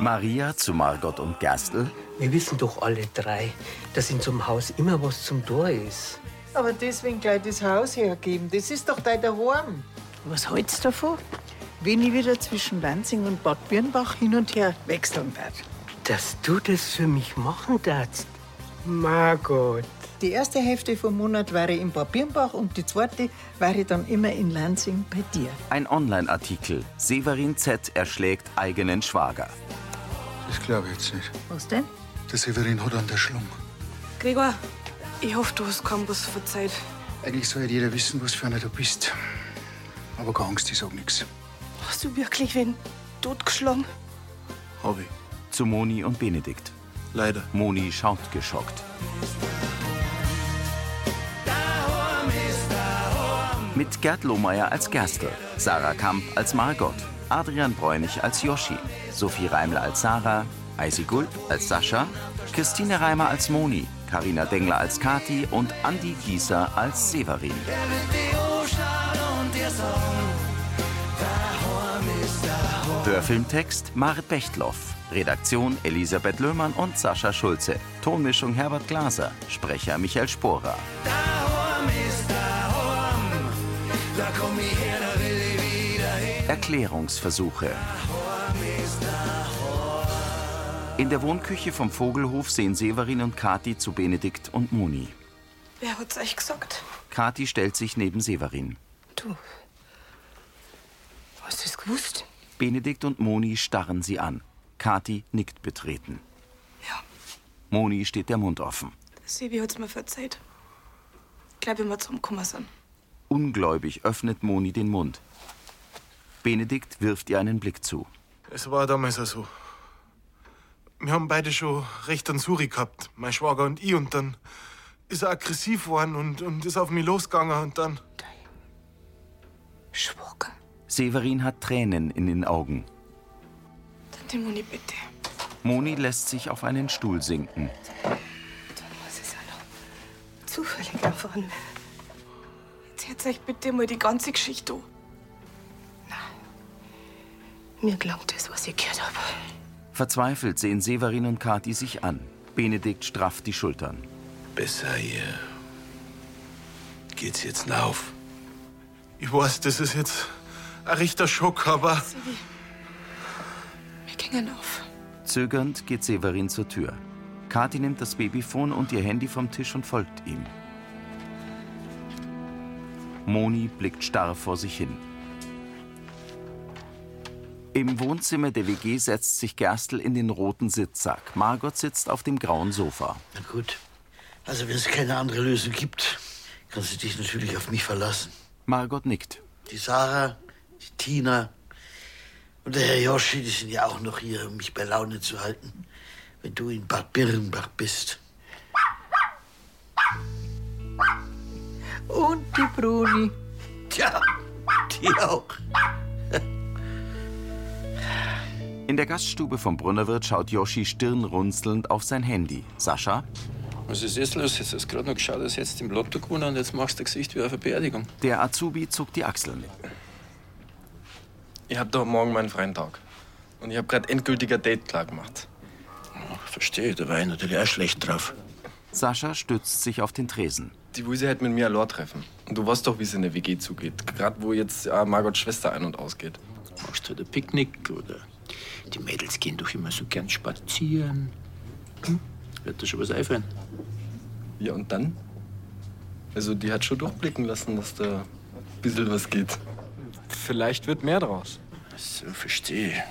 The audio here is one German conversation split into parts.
Maria zu Margot und Gerstl. Wir wissen doch alle drei, dass in so einem Haus immer was zum Tor ist. Aber deswegen gleich das Haus hergeben. Das ist doch dein Daheim. Was hältst du davon, wenn ich wieder zwischen Lansing und Bad Birnbach hin und her wechseln werde? Dass du das für mich machen darfst. Margot. Die erste Hälfte vom Monat wäre in Bad Birnbach und die zweite wäre dann immer in Lansing bei dir. Ein Online-Artikel. Severin Z. erschlägt eigenen Schwager. Das glaube ich jetzt nicht. Was denn? Der Severin hat an der Schlung. Gregor, ich hoffe, du hast keinen Bus verzeiht. Eigentlich soll jeder wissen, was für einer du bist. Aber keine Angst, ich sag nichts. Hast du wirklich wen totgeschlagen? Hab ich. Zu Moni und Benedikt. Leider. Moni schaut geschockt. Mit Gerd Lohmeier als Gerstl, Sarah Kamp als Margot, Adrian Bräunig als Joschi, Sophie Reimler als Sarah, Eisi Gulb als Sascha, Christine Reimer als Moni, Karina Dengler als Kati und Andi Gieser als Severin. Hörfilmtext Marit Bechtloff. Redaktion Elisabeth Löhmann und Sascha Schulze. Tonmischung Herbert Glaser. Sprecher Michael Sporer. Erklärungsversuche. In der Wohnküche vom Vogelhof sehen Severin und Kathi zu Benedikt und Moni. Wer hat's euch gesagt? Kathi stellt sich neben Severin. Du. Hast du es gewusst? Benedikt und Moni starren sie an. Kathi nickt betreten. Ja. Moni steht der Mund offen. Sebi hat's mir verzeiht. Ich glaube, wir zusammengekommen sind. Ungläubig öffnet Moni den Mund. Benedikt wirft ihr einen Blick zu. Es war damals auch so. Wir haben beide schon recht an Suri gehabt, mein Schwager und ich. Und dann ist er aggressiv geworden und, und ist auf mich losgegangen. Und dann. Schwager. Severin hat Tränen in den Augen. Tante Moni, bitte. Moni lässt sich auf einen Stuhl sinken. Was ist ja noch zufällig erfahren. Erzählt euch bitte mal die ganze Geschichte an. Mir glaubt es, was ich gehört habe. Verzweifelt sehen Severin und Kathi sich an. Benedikt strafft die Schultern. Besser hier. Geht's jetzt auf? Ich weiß, das ist jetzt ein richter Schock, aber. Sebi, wir gingen auf. Zögernd geht Severin zur Tür. Kathi nimmt das Babyphone und ihr Handy vom Tisch und folgt ihm. Moni blickt starr vor sich hin. Im Wohnzimmer der WG setzt sich Gerstl in den roten Sitzsack. Margot sitzt auf dem grauen Sofa. Na gut. Also, wenn es keine andere Lösung gibt, kannst du dich natürlich auf mich verlassen. Margot nickt. Die Sarah, die Tina und der Herr Joschi, die sind ja auch noch hier, um mich bei Laune zu halten, wenn du in Bad Birnbach bist. Und die Bruni. Tja, die auch. In der Gaststube vom Brunnerwirt schaut Joschi stirnrunzelnd auf sein Handy. Sascha, Was ist jetzt los? Jetzt hast du gerade noch geschaut, dass jetzt im Lotto gewonnen und jetzt machst du Gesicht wie auf eine Beerdigung. der Azubi zuckt die Achseln. Ich hab doch morgen meinen freien Tag. Und ich hab grad endgültiger Date klar gemacht. Verstehe, da war ich natürlich auch schlecht drauf. Sascha stützt sich auf den Tresen. Die will sich halt mit mir allein treffen. Und du weißt doch, wie es in der WG zugeht. Gerade wo jetzt äh, Margots Schwester ein- und ausgeht. Machst du halt ein Picknick oder die Mädels gehen doch immer so gern spazieren. Hm? Wird dir schon was einfallen? Ja, und dann? Also, die hat schon durchblicken lassen, dass da ein bisschen was geht. Vielleicht wird mehr draus. So, verstehe.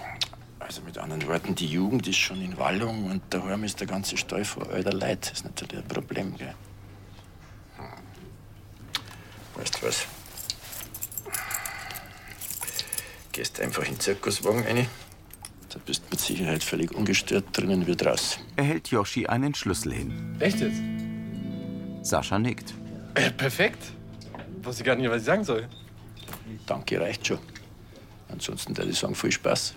Also mit anderen Worten, die Jugend ist schon in Wallung und daheim ist der ganze Stall voll alter Leid. Das ist natürlich ein Problem, gell? Hm. Weißt du was? Gehst einfach in den Zirkuswagen rein. Da bist du mit Sicherheit völlig ungestört drinnen wie draußen. Er hält Yoshi einen Schlüssel hin. Echt jetzt? Sascha nickt. Äh, perfekt. Weiß ich gar nicht, was ich sagen soll. Danke, reicht schon. Ansonsten würde ich sagen, viel Spaß.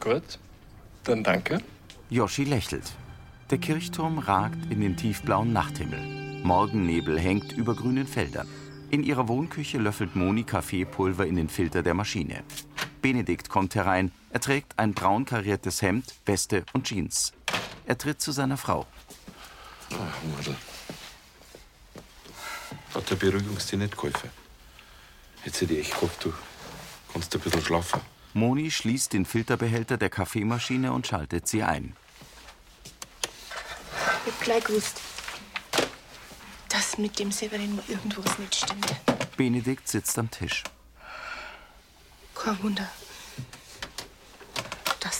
Gut. Dann danke. Yoshi lächelt. Der Kirchturm ragt in den tiefblauen Nachthimmel. Morgennebel hängt über grünen Feldern. In ihrer Wohnküche löffelt Moni Kaffeepulver in den Filter der Maschine. Benedikt kommt herein. Er trägt ein braun kariertes Hemd, Weste und Jeans. Er tritt zu seiner Frau. Ah, Madel. Hat der Beruhigungs dir nicht geholfen? Jetzt hätte ich echt gehofft, du kannst ein bisschen schlafen. Moni schließt den Filterbehälter der Kaffeemaschine und schaltet sie ein. Ich hab gleich gewusst, dass mit dem Severin mal irgendwas nicht stimmt. Benedikt sitzt am Tisch. Kein Wunder,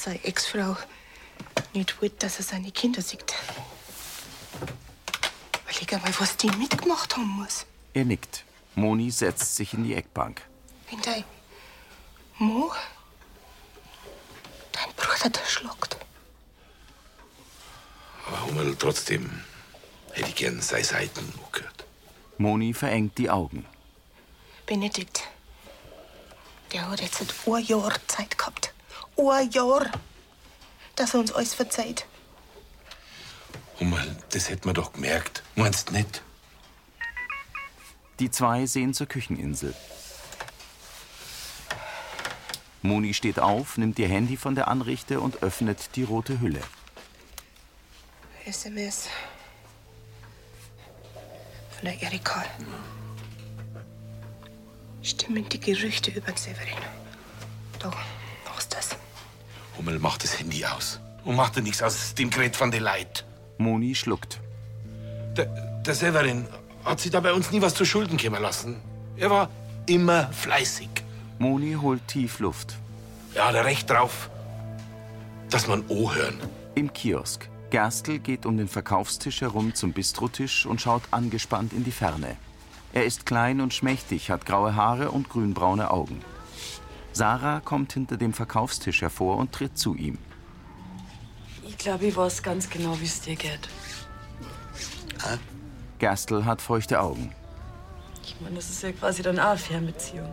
dass seine Ex-Frau nicht will, dass er seine Kinder sieht. Überleg einmal, was die mitgemacht haben muss. Er nickt. Moni setzt sich in die Eckbank. Wenn dein Mo dein Bruder erschlagt. Aber Hummel, trotzdem hätte ich gern seine Seiten gehört. Moni verengt die Augen. Benedikt, der hat jetzt ein Jahr Zeit gehabt. Ein Jahr, dass er uns alles verzeiht. Hummel, das hätte man doch gemerkt. Meinst nicht? Die zwei sehen zur Kücheninsel. Moni steht auf, nimmt ihr Handy von der Anrichte und öffnet die rote Hülle. SMS. Von der Erika. Stimmen die Gerüchte über den Severin. Das. Hummel, mach das Handy aus. Und mach dir nichts aus dem Gerät von den Leid. Moni schluckt. Der, der Severin hat sich da bei uns nie was zu Schulden kommen lassen. Er war immer fleißig. Moni holt tief Luft. Er hat recht drauf, dass man O hören. Im Kiosk. Gerstl geht um den Verkaufstisch herum zum Bistrotisch und schaut angespannt in die Ferne. Er ist klein und schmächtig, hat graue Haare und grünbraune Augen. Sarah kommt hinter dem Verkaufstisch hervor und tritt zu ihm. Ich glaube, ich weiß ganz genau, wie es dir geht. Gerstl hat feuchte Augen. Ich meine, das ist ja quasi dann auch eine Fernbeziehung.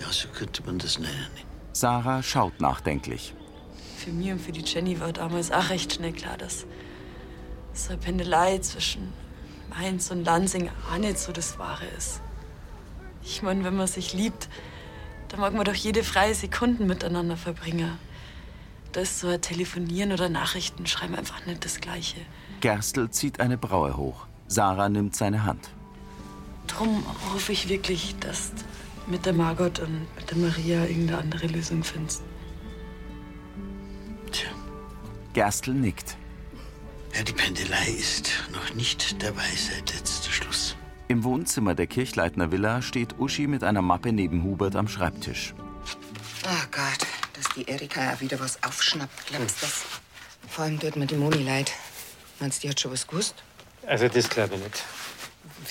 Ja, so könnte man das nennen. Sarah schaut nachdenklich. Für mich und für die Jenny war damals auch recht schnell klar, dass so eine Pendelei zwischen Mainz und Lansing auch nicht so das Wahre ist. Ich meine, wenn man sich liebt, dann mag man doch jede freie Sekunde miteinander verbringen. Da ist so ein Telefonieren oder Nachrichten schreiben einfach nicht das Gleiche. Gerstl zieht eine Braue hoch. Sarah nimmt seine Hand. Drum hoffe ich wirklich, dass du mit der Margot und mit der Maria irgendeine andere Lösung findest. Gerstl nickt. Ja, die Pendelei ist noch nicht dabei seit letzter Schluss. Im Wohnzimmer der Kirchleitner Villa steht Uschi mit einer Mappe neben Hubert am Schreibtisch. Oh Gott, dass die Erika auch wieder was aufschnappt, glaubst du das? Vor allem tut mir die Moni leid. Meinst du, die hat schon was gewusst? Also, das glaube ich nicht.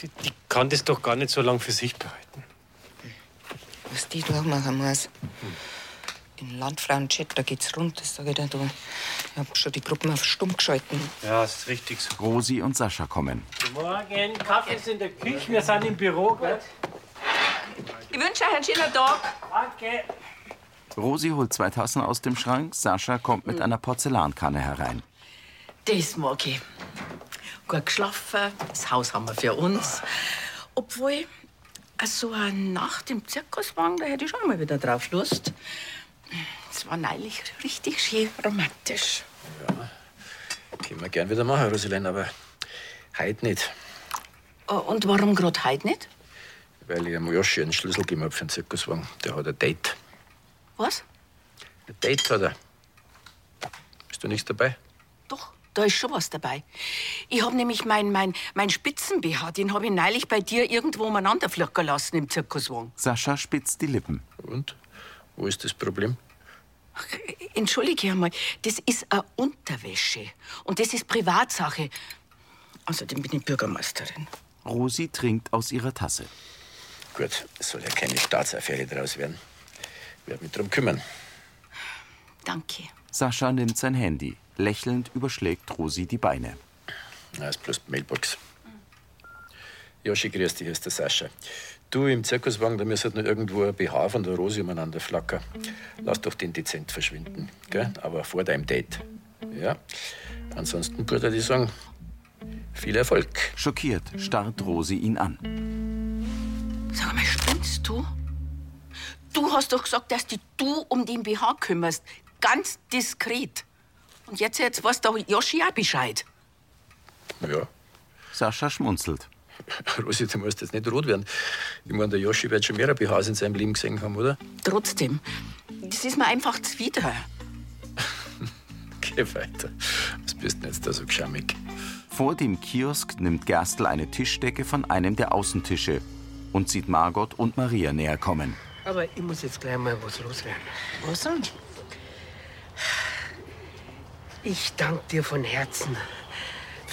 Die, die kann das doch gar nicht so lange für sich behalten. Was die durchmachen muss. Den Landfrauenchat, da geht's rund, das sag ich dir. Du. Ich hab schon die Gruppen auf stumm geschalten. Ja, das ist richtig so. Rosi und Sascha kommen. Morgen, Kaffee ist in der Küche, wir sind im Büro, gell? Ich wünsche euch einen schönen Tag. Danke. Rosi holt zwei Tassen aus dem Schrank. Sascha kommt mit einer Porzellankanne herein. Das mag ich. Gut geschlafen, das Haus haben wir für uns. Obwohl, so eine Nacht im Zirkuswagen, da hätte ich schon mal wieder drauf Lust. Es war neulich richtig schön romantisch. Können wir gern wieder machen, Roselein, aber heute nicht. Oh, Und warum gerade heute nicht? Weil ich am Joschi einen Schlüssel gegeben hab für den Zirkuswagen. Der hat ein Date. Was? Ein Date hat er. Bist du nicht dabei? Da ist schon was dabei. Ich hab nämlich mein, mein, mein Spitzen-BH, den hab ich neulich bei dir irgendwo umeinander flickern lassen im Zirkuswagen. Sascha spitzt die Lippen. Und? Wo ist das Problem? Entschuldige einmal, das ist eine Unterwäsche. Und das ist Privatsache. Außerdem bin ich Bürgermeisterin. Rosi trinkt aus ihrer Tasse. Gut, es soll ja keine Staatsaffäre draus werden. Ich werde mich drum kümmern. Danke. Sascha nimmt sein Handy. Lächelnd überschlägt Rosi die Beine. Na, ist bloß die Mailbox. Joschi, grüß dich, hier ist der Sascha. Du, im Zirkuswagen, da müsste noch irgendwo ein BH von der Rosi umeinander flackern. Lass doch den dezent verschwinden, gell? Aber vor deinem Date. Ja? Ansonsten würde ich sagen, viel Erfolg. Schockiert starrt Rosi ihn an. Sag mal, spinnst du? Du hast doch gesagt, dass dich du um den BH kümmerst. Ganz diskret. Und jetzt, jetzt weiß der Joschi auch Bescheid. Ja. Sascha schmunzelt. Rosi, du musst jetzt nicht rot werden. Ich meine, der Joschi wird schon mehrere BHs in seinem Leben gesehen haben, oder? Trotzdem, das ist mir einfach zuwider. Geh weiter. Was bist denn jetzt da so geschammig? Vor dem Kiosk nimmt Gerstl eine Tischdecke von einem der Außentische und sieht Margot und Maria näher kommen. Aber ich muss jetzt gleich mal was loswerden. Was denn? Ich danke dir von Herzen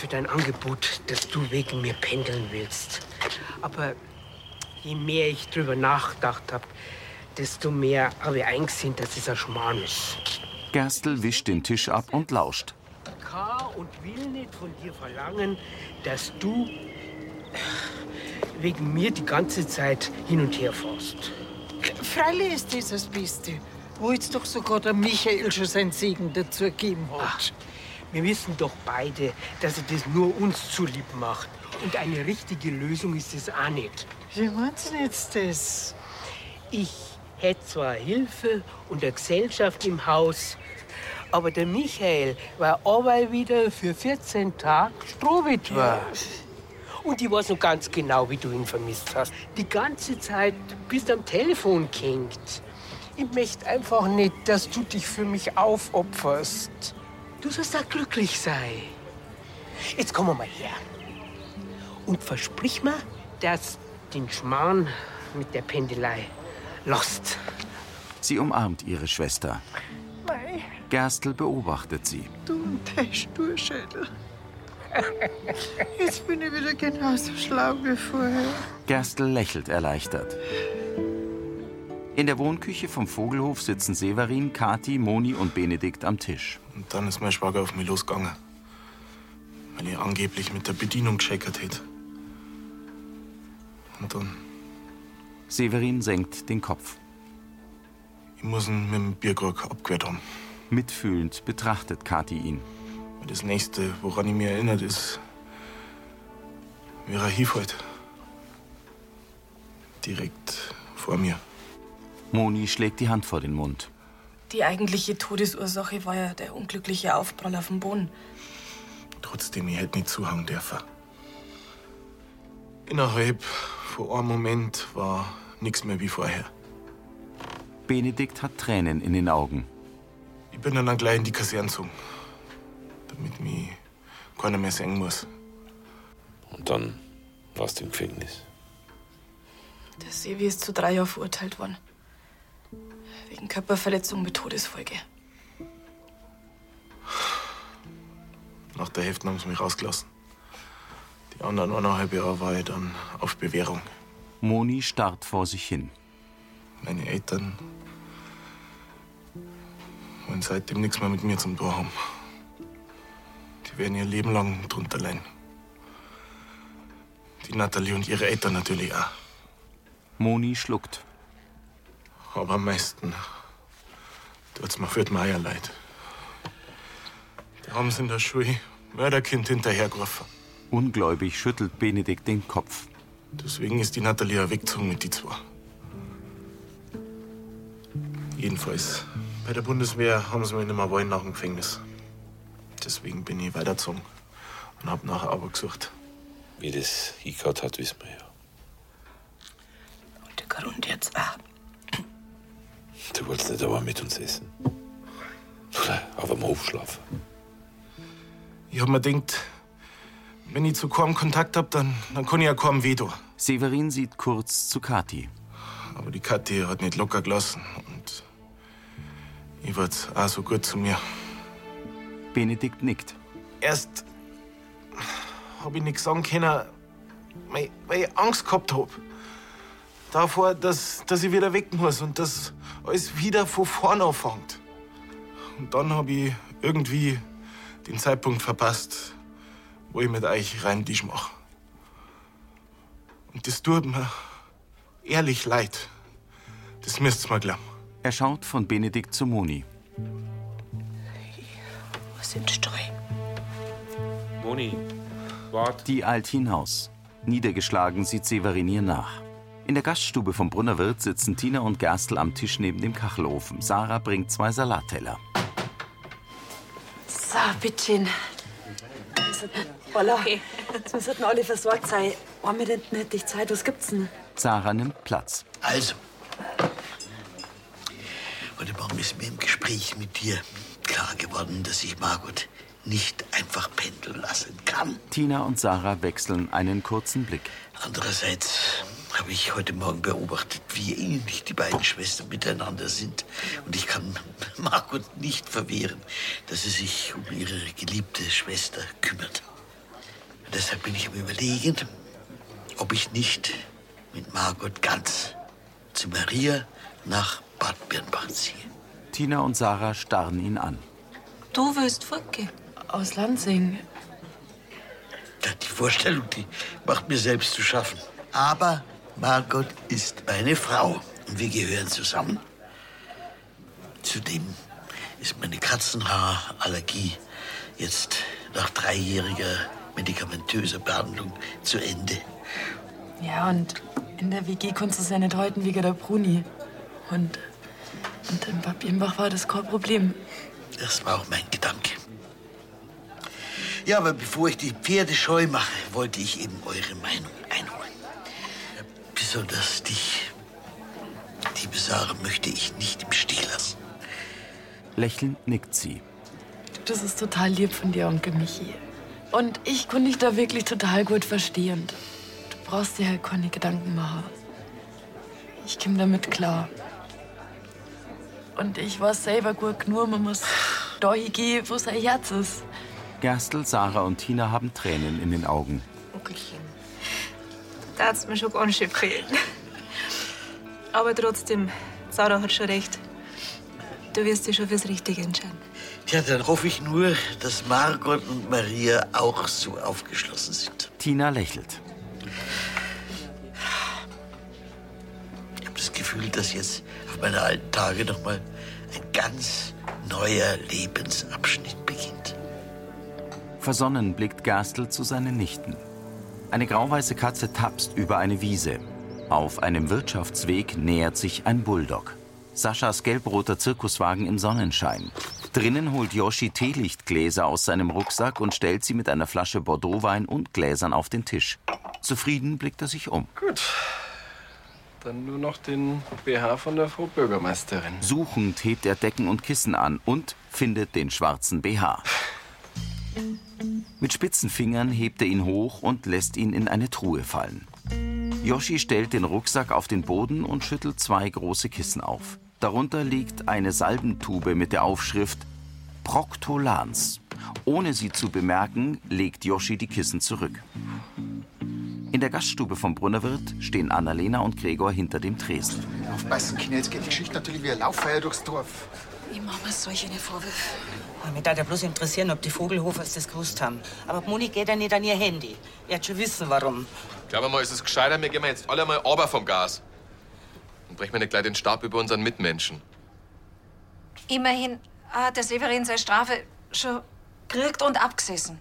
für dein Angebot, dass du wegen mir pendeln willst. Aber je mehr ich drüber nachgedacht habe, desto mehr habe ich eingesehen, dass es ein Schmarrn ist. Gerstl wischt den Tisch ab und lauscht. kann und will nicht von dir verlangen, dass du wegen mir die ganze Zeit hin und her fährst. Freilich ist das das Beste, wo jetzt doch sogar der Michael schon seinen Segen dazu gegeben hat. Wir wissen doch beide, dass er das nur uns zulieb macht. Und eine richtige Lösung ist es auch nicht. Wie meinst du jetzt das? Ich hätte zwar Hilfe und eine Gesellschaft im Haus, aber der Michael war aber wieder für 14 Tage Strohwitwer. Und ich weiß noch ganz genau, wie du ihn vermisst hast. Die ganze Zeit bist am Telefon gehängt. Ich möchte einfach nicht, dass du dich für mich aufopferst. Du sollst auch glücklich sein. Jetzt komm mal her. Und versprich mir, dass den Schmarrn mit der Pendelei lost. Sie umarmt ihre Schwester. Mei, Gerstl beobachtet sie. du und dein Sturschädel. Jetzt bin ich wieder genauso schlau wie vorher. Gerstl lächelt erleichtert. In der Wohnküche vom Vogelhof sitzen Severin, Kathi, Moni und Benedikt am Tisch. Und dann ist mein Schwager auf mich losgegangen. Weil ich angeblich mit der Bedienung gescheckert hätte. Und dann, Severin senkt den Kopf. ich muss ihn mit dem Bierkrug abgewehrt haben. Mitfühlend betrachtet Kathi ihn. Das nächste, woran ich mich erinnert, ist, wie er hinfällt. Direkt vor mir. Moni schlägt die Hand vor den Mund. Die eigentliche Todesursache war ja der unglückliche Aufprall auf dem Boden. Trotzdem, ich hätte nicht zuhauen dürfen. Innerhalb von einem Moment war nichts mehr wie vorher. Benedikt hat Tränen in den Augen. Ich bin dann gleich in die Kaserne gezogen, damit mich keiner mehr sehen muss. Und dann warst du im Gefängnis. Der Sevi ist zu drei Jahren verurteilt worden. Wegen Körperverletzung mit Todesfolge. Nach der Hälfte haben sie mich rausgelassen. Die anderen eineinhalb Jahre war ich dann auf Bewährung. Moni starrt vor sich hin. Meine Eltern wollen seitdem nichts mehr mit mir zum Tor haben. Die werden ihr Leben lang drunter leiden. Die Nathalie und ihre Eltern natürlich auch. Moni schluckt. Aber am meisten tut's mir für die Meier leid. Die haben sie in der Schule Mörderkind hinterhergerufen. Ungläubig schüttelt Benedikt den Kopf. Deswegen ist die Nathalie auch weggezogen mit die zwei. Jedenfalls, bei der Bundeswehr haben sie mich nicht mehr wollen nach dem Gefängnis. Deswegen bin ich weitergezogen und hab nach Arbeit gesucht. Wie das hingehört hat, wissen wir ja. Der Grund jetzt auch. Du wolltest nicht aber mit uns essen. Oder auf dem Hof schlafen. Ich hab mir gedacht, wenn ich zu kaum Kontakt hab, dann, dann kann ich ja kaum Veto. Severin sieht kurz zu Kathi. Aber die Kathi hat nicht locker gelassen. Und ich war auch so gut zu mir. Benedikt nickt. Erst hab ich nichts sagen können, weil, weil ich Angst gehabt hab. Davor, dass, dass ich wieder weg muss und dass alles wieder von vorne anfängt. Und dann hab ich irgendwie den Zeitpunkt verpasst, wo ich mit euch rein Tisch mach. Und das tut mir ehrlich leid. Das müsst's mal glauben. Er schaut von Benedikt zu Moni. Was im Streu? Moni, wart. Die eilt hinaus. Niedergeschlagen sieht Severin ihr nach. In der Gaststube vom Brunnerwirt sitzen Tina und Gerstl am Tisch neben dem Kachelofen. Sarah bringt zwei Salatteller. So, bitteschön. Voila. Jetzt müssen alle versorgt sein. Haben wir denn nicht die Zeit? Was gibt's denn? Sarah nimmt Platz. Also, heute Morgen ist mir im Gespräch mit dir klar geworden, dass ich Margot nicht einfach pendeln lassen kann. Tina und Sarah wechseln einen kurzen Blick. Andererseits habe ich heute Morgen beobachtet, wie ähnlich die beiden Schwestern miteinander sind. Und ich kann Margot nicht verwehren, dass sie sich um ihre geliebte Schwester kümmert. Und deshalb bin ich am Überlegen, ob ich nicht mit Margot ganz zu Maria nach Bad Birnbach ziehe. Tina und Sarah starren ihn an. Du willst fortgehen? Aus Lansing. Die Vorstellung, die macht mir selbst zu schaffen. Aber Margot ist meine Frau und wir gehören zusammen. Zudem ist meine Katzenhaarallergie jetzt nach dreijähriger medikamentöser Behandlung zu Ende. Ja, und in der WG konntest du es ja nicht halten wegen der Bruni. Und, und in Bad Birnbach war das kein Problem. Das war auch mein Gedanke. Ja, aber bevor ich die Pferde scheu mache, wollte ich eben eure Meinung einholen. Besonders dich, liebe Sarah, möchte ich nicht im Stich lassen. Lächelnd nickt sie. Das ist total lieb von dir, Onkel Michi. Und ich konnte dich da wirklich total gut verstehen. Du brauchst dir halt keine Gedanken machen. Ich komme damit klar. Und ich weiß selber gut genug, man muss dahin gehen, wo sein Herz ist. Gerstl, Sarah und Tina haben Tränen in den Augen. Onkelchen. Da hat's mir schon ganz schön gefehlt. Aber trotzdem, Sarah hat schon recht. Du wirst dich schon fürs Richtige entscheiden. Tja, dann hoffe ich nur, dass Margot und Maria auch so aufgeschlossen sind. Tina lächelt. Ich habe das Gefühl, dass jetzt auf meine alten Tage noch mal ein ganz neuer Lebensabschnitt beginnt. Versonnen blickt Gerstl zu seinen Nichten. Eine grauweiße Katze tapst über eine Wiese. Auf einem Wirtschaftsweg nähert sich ein Bulldog. Saschas gelbroter Zirkuswagen im Sonnenschein. Drinnen holt Yoshi Teelichtgläser aus seinem Rucksack und stellt sie mit einer Flasche Bordeauxwein und Gläsern auf den Tisch. Zufrieden blickt er sich um. Gut. Dann nur noch den BH von der Frau Bürgermeisterin. Suchend hebt er Decken und Kissen an und findet den schwarzen BH. Mit spitzen Fingern hebt er ihn hoch und lässt ihn in eine Truhe fallen. Yoshi stellt den Rucksack auf den Boden und schüttelt zwei große Kissen auf. Darunter liegt eine Salbentube mit der Aufschrift Proctolans. Ohne sie zu bemerken, legt Yoshi die Kissen zurück. In der Gaststube vom Brunnerwirt stehen Annalena und Gregor hinter dem Tresen. Aufpassen, Kinder, jetzt geht die Geschichte natürlich wie ein Lauffeuer durchs Dorf. Ich mach mir solche Vorwürfe. Mich darf ja bloß interessieren, ob die Vogelhofers das gewusst haben. Aber die Moni geht ja nicht an ihr Handy. Wird schon wissen, warum. Glauben wir mal, ist es gescheiter, wir gehen jetzt alle mal aber vom Gas. Und brechen wir nicht gleich den Stab über unseren Mitmenschen. Immerhin hat der Severin seine Strafe schon gekriegt und abgesessen.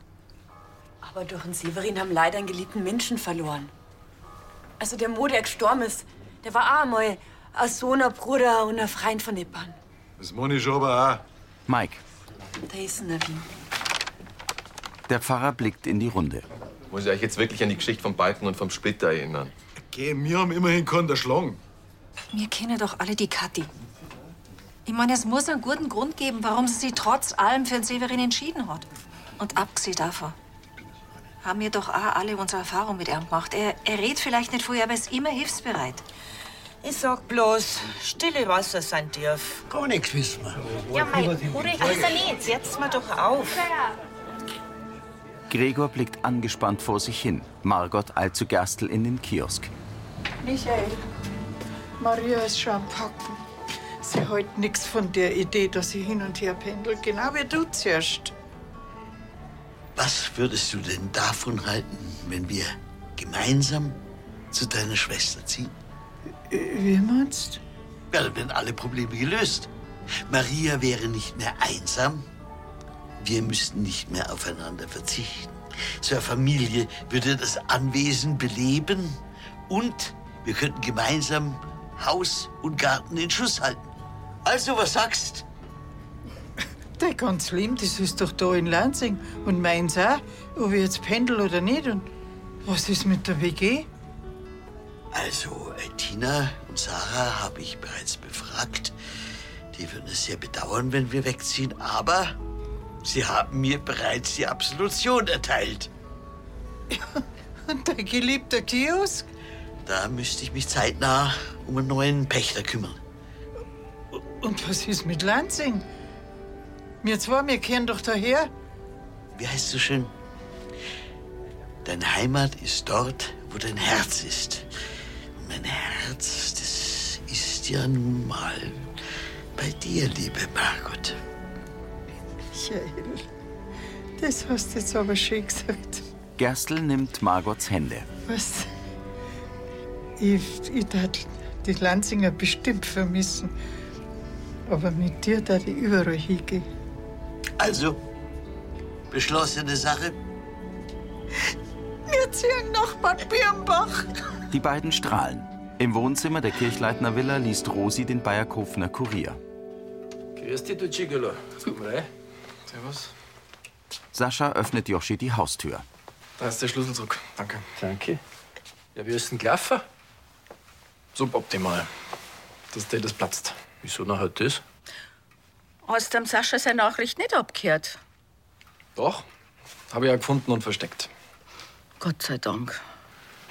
Aber durch den Severin haben leider einen geliebten Menschen verloren. Also der Mo, der gestorben ist, der war auch einmal ein Sohn, ein Bruder und ein Freund von Nippern. Das Moni schon aber auch. Mike, Da ist ein Wien. der Pfarrer blickt in die Runde. Muss ich euch jetzt wirklich an die Geschichte vom Balken und vom Splitter erinnern? Geh, wir haben immerhin keinen erschlagen. Wir kennen doch alle die Kathi. Ich meine, es muss einen guten Grund geben, warum sie sich trotz allem für den Severin entschieden hat. Und abgesehen davon haben wir doch auch alle unsere Erfahrung mit ihm gemacht. Er, er redet vielleicht nicht vorher, aber ist immer hilfsbereit. Ich sag bloß, stille Wasser sind tief. Gar nichts wissen wir. Ja, mein Ulrich, ist jetzt? Jetzt mal doch auf. Gregor blickt angespannt vor sich hin. Margot eilt zu Gerstl in den Kiosk. Michael, Maria ist schon am Packen. Sie hält nichts von der Idee, dass sie hin und her pendelt, genau wie du zuerst. Was würdest du denn davon halten, wenn wir gemeinsam zu deiner Schwester ziehen? Wie meinst Ja, dann wären alle Probleme gelöst. Maria wäre nicht mehr einsam. Wir müssten nicht mehr aufeinander verzichten. Eine Familie würde das Anwesen beleben und Wir könnten gemeinsam Haus und Garten in Schuss halten. Also, was sagst? Dein ganz Leben, das ist doch da in Lansing. Und meins auch, ob ich jetzt pendel oder nicht. Und was ist mit der WG? Also, äh, Tina und Sarah habe ich bereits befragt. Die würden es sehr bedauern, wenn wir wegziehen, aber sie haben mir bereits die Absolution erteilt. Und dein geliebter Kiosk? Da müsste ich mich zeitnah um einen neuen Pächter kümmern. Und was ist mit Lansing? Wir zwei, wir kehren doch daher. Wie heißt so schön? Deine Heimat ist dort, wo dein Herz ist. Mein Herz, das ist ja nun mal bei dir, liebe Margot. Michael, das hast du jetzt aber schön gesagt. Gerstl nimmt Margots Hände. Was? Ich, ich tat die Lanzinger bestimmt vermissen. Aber mit dir da ich überall hingehen. Also, beschlossene Sache. Wir ziehen nach Bad Birnbach. Die beiden strahlen. Im Wohnzimmer der Kirchleitner Villa liest Rosi den Bayerkofener Kurier. Grüß dich, du Gigolo. Komm rein. Servus. Sascha öffnet Joschi die Haustür. Da ist der Schlüssel zurück. Danke. Danke. Ja, wie ist denn gelaufen? Suboptimal. Das Date ist platzt. Wieso noch halt das? Hast du dem Sascha seine Nachricht nicht abgehört? Doch. Habe ich ja gefunden und versteckt. Gott sei Dank.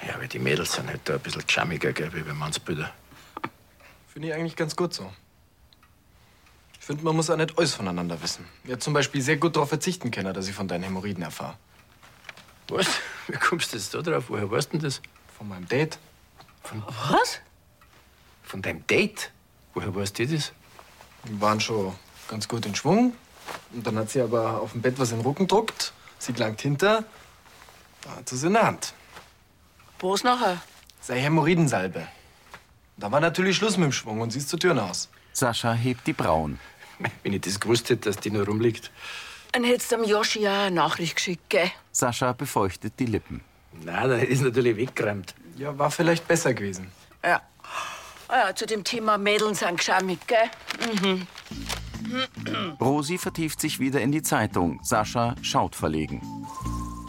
Ja, aber die Mädels sind halt da ein bisschen charmiger, gell, wie bei Mannsbilder. Finde ich eigentlich ganz gut so. Ich finde, man muss auch nicht alles voneinander wissen. Ja, zum Beispiel sehr gut darauf verzichten können, dass ich von deinen Hämorrhoiden erfahre. Was? Wie kommst du jetzt da drauf? Woher weißt du denn das? Von meinem Date. Von was? Von deinem Date? Woher weißt du das? Wir waren schon ganz gut in Schwung. Und dann hat sie aber auf dem Bett was in den Rücken gedruckt. Sie gelangt hinter. Da hat sie es in der Hand. Was nachher? Sei Hämorrhoidensalbe. Da war natürlich Schluss mit dem Schwung und sie ist zur Tür hinaus. Sascha hebt die Brauen. Wenn ich das gewusst hätte, dass die nur rumliegt. Dann hättest du dem Joshi auch eine Nachricht geschickt, gell? Sascha befeuchtet die Lippen. Nein, dann ist natürlich weggeräumt. Ja, war vielleicht besser gewesen. Ja. Ah ja, zu dem Thema Mädeln sind geschammig, gell? Mhm. Rosi vertieft sich wieder in die Zeitung. Sascha schaut verlegen.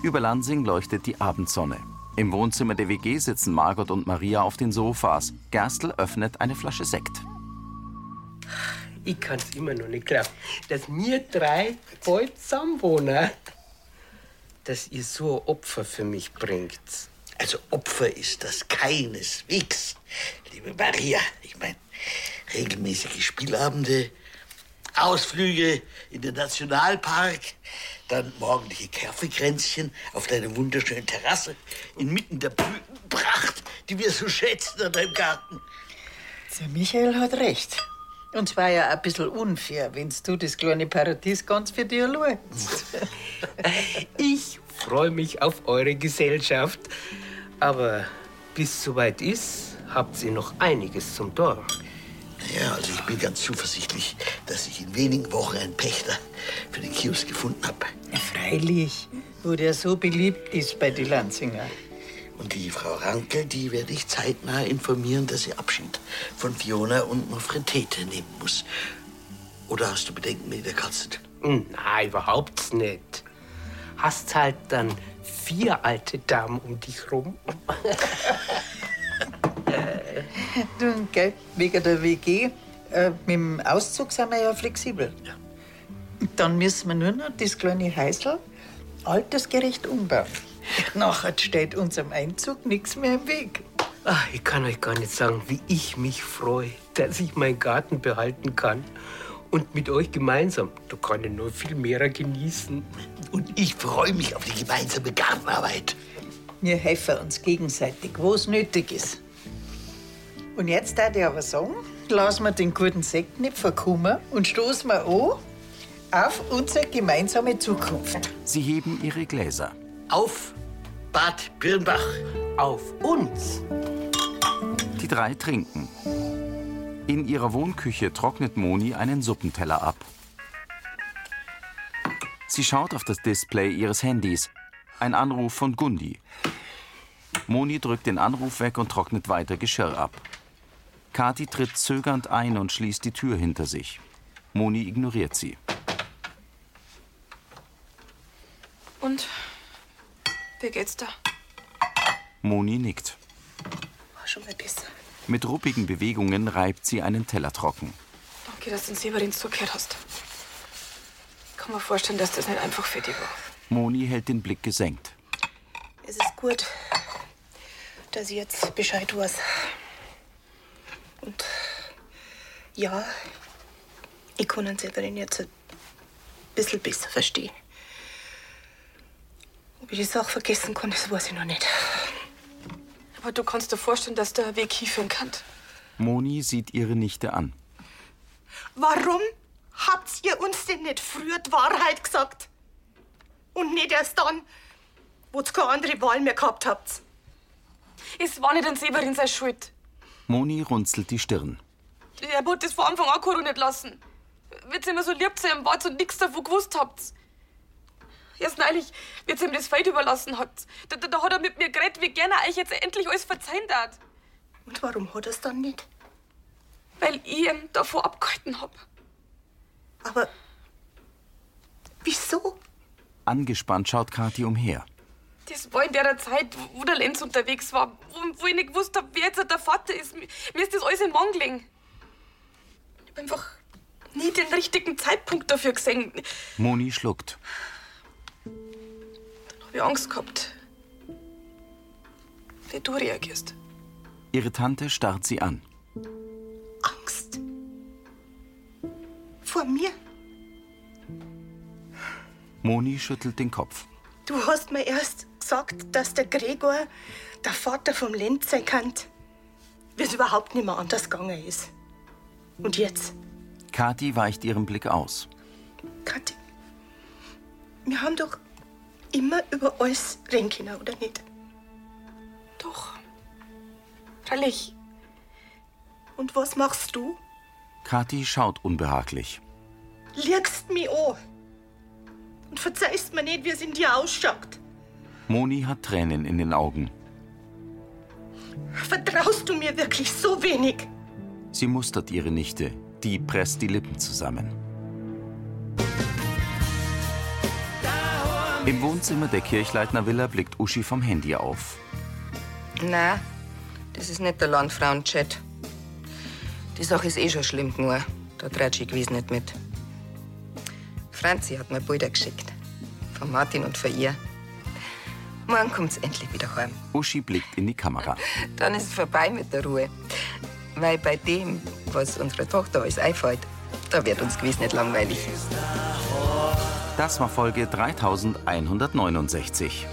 Über Lansing leuchtet die Abendsonne. Im Wohnzimmer der WG sitzen Margot und Maria auf den Sofas. Gerstl öffnet eine Flasche Sekt. Ich kann's immer noch nicht glauben, dass wir drei bald zusammenwohnen. Dass ihr so ein Opfer für mich bringt. Also Opfer ist das keineswegs, liebe Maria. Ich meine, regelmäßige Spielabende, Ausflüge in den Nationalpark, dann morgendliche Kaffeekränzchen auf deiner wunderschönen Terrasse inmitten der Blütenpracht, die wir so schätzen an deinem Garten. Der Michael hat recht. Und es war ja ein bisschen unfair, wenn du das kleine Paradies ganz für dich allein. Ich freue mich auf eure Gesellschaft. Aber bis soweit ist, habt ihr noch einiges zum Tor. Ja, also ich bin ganz zuversichtlich, dass ich in wenigen Wochen einen Pächter für den Kiosk gefunden habe. Freilich, wo der so beliebt ist bei den Lanzinger. Und die Frau Ranke, die werde ich zeitnah informieren, dass sie Abschied von Fiona und Nofretete nehmen muss. Oder hast du Bedenken mit der Katze? Nein, überhaupt nicht. Hast halt dann vier alte Damen um dich rum. Du, gell, wegen der WG, äh, mit dem Auszug sind wir ja flexibel. Dann müssen wir nur noch das kleine Häusl altersgerecht umbauen. Nachher steht unserem Einzug nichts mehr im Weg. Ach, ich kann euch gar nicht sagen, wie ich mich freue, dass ich meinen Garten behalten kann. Und mit euch gemeinsam. Da kann ich nur viel mehr genießen. Und ich freue mich auf die gemeinsame Gartenarbeit. Wir helfen uns gegenseitig, wo es nötig ist. Und jetzt darf ich aber sagen, lassen wir den guten Sekt nicht verkummen und stoßen wir an auf unsere gemeinsame Zukunft. Sie heben ihre Gläser. Auf Bad Birnbach. Auf uns. Die drei trinken. In ihrer Wohnküche trocknet Moni einen Suppenteller ab. Sie schaut auf das Display ihres Handys. Ein Anruf von Gundi. Moni drückt den Anruf weg und trocknet weiter Geschirr ab. Kathi tritt zögernd ein und schließt die Tür hinter sich. Moni ignoriert sie. Und? Wie geht's da? Moni nickt. War schon mal besser. Mit ruppigen Bewegungen reibt sie einen Teller trocken. Danke, dass du den Severin zugehört hast. Ich kann mir vorstellen, dass das nicht einfach für dich war. Moni hält den Blick gesenkt. Es ist gut, dass ich jetzt Bescheid weiß. Und ja, ich kann den Severin jetzt ein bisschen besser verstehen. Ob ich die Sache vergessen kann, das weiß ich noch nicht. Aber du kannst dir vorstellen, dass der Weg hinführen kann. Moni sieht ihre Nichte an. Warum habt ihr uns denn nicht früher die Wahrheit gesagt? Und nicht erst dann, wo ihr keine andere Wahl mehr gehabt habt. Es war nicht an Severin seine Schuld. Moni runzelt die Stirn. Er wollte das von Anfang an nicht lassen. Wird's immer so lieb zu ihm wart und nichts davon gewusst habt. Erst neulich, wie ihm das Feld überlassen hat, da, da, da hat er mit mir geredet, wie gerne er euch jetzt endlich alles verzeihen darf. Und warum hat er's dann nicht? Weil ich ihn davon abgehalten hab. Aber wieso? Angespannt schaut Kathi umher. Das war in der Zeit, wo der Lenz unterwegs war, wo, wo ich nicht gewusst hab, wer jetzt der Vater ist. Mir, ist das alles in Mann gelegen. Ich hab einfach nie den richtigen Zeitpunkt dafür gesehen. Moni schluckt. Hab ich Angst gehabt, wie du reagierst. Ihre Tante starrt sie an. Angst? Vor mir? Moni schüttelt den Kopf. Du hast mir erst gesagt, dass der Gregor der Vater vom Lenz sein kann, wie es überhaupt nicht mehr anders gegangen ist. Und jetzt? Kathi weicht ihrem Blick aus. Kathi, wir haben doch immer über alles reden können, oder nicht? Doch. Freilich. Und was machst du? Kathi schaut unbehaglich. Liegst mich an. Und verzeihst mir nicht, wie es in dir ausschaut. Moni hat Tränen in den Augen. Vertraust du mir wirklich so wenig? Sie mustert ihre Nichte. Die presst die Lippen zusammen. Im Wohnzimmer der Kirchleitner Villa blickt Uschi vom Handy auf. Na, das ist nicht der Landfrauenchat. Die Sache ist eh schon schlimm genug. Da trägt ich gewiss nicht mit. Franzi hat mir Bilder geschickt. Von Martin und von ihr. Morgen kommt's endlich wieder heim. Uschi blickt in die Kamera. Dann ist es vorbei mit der Ruhe. Weil bei dem, was unserer Tochter alles einfällt, da wird uns gewiss nicht langweilig. Das war Folge 3169.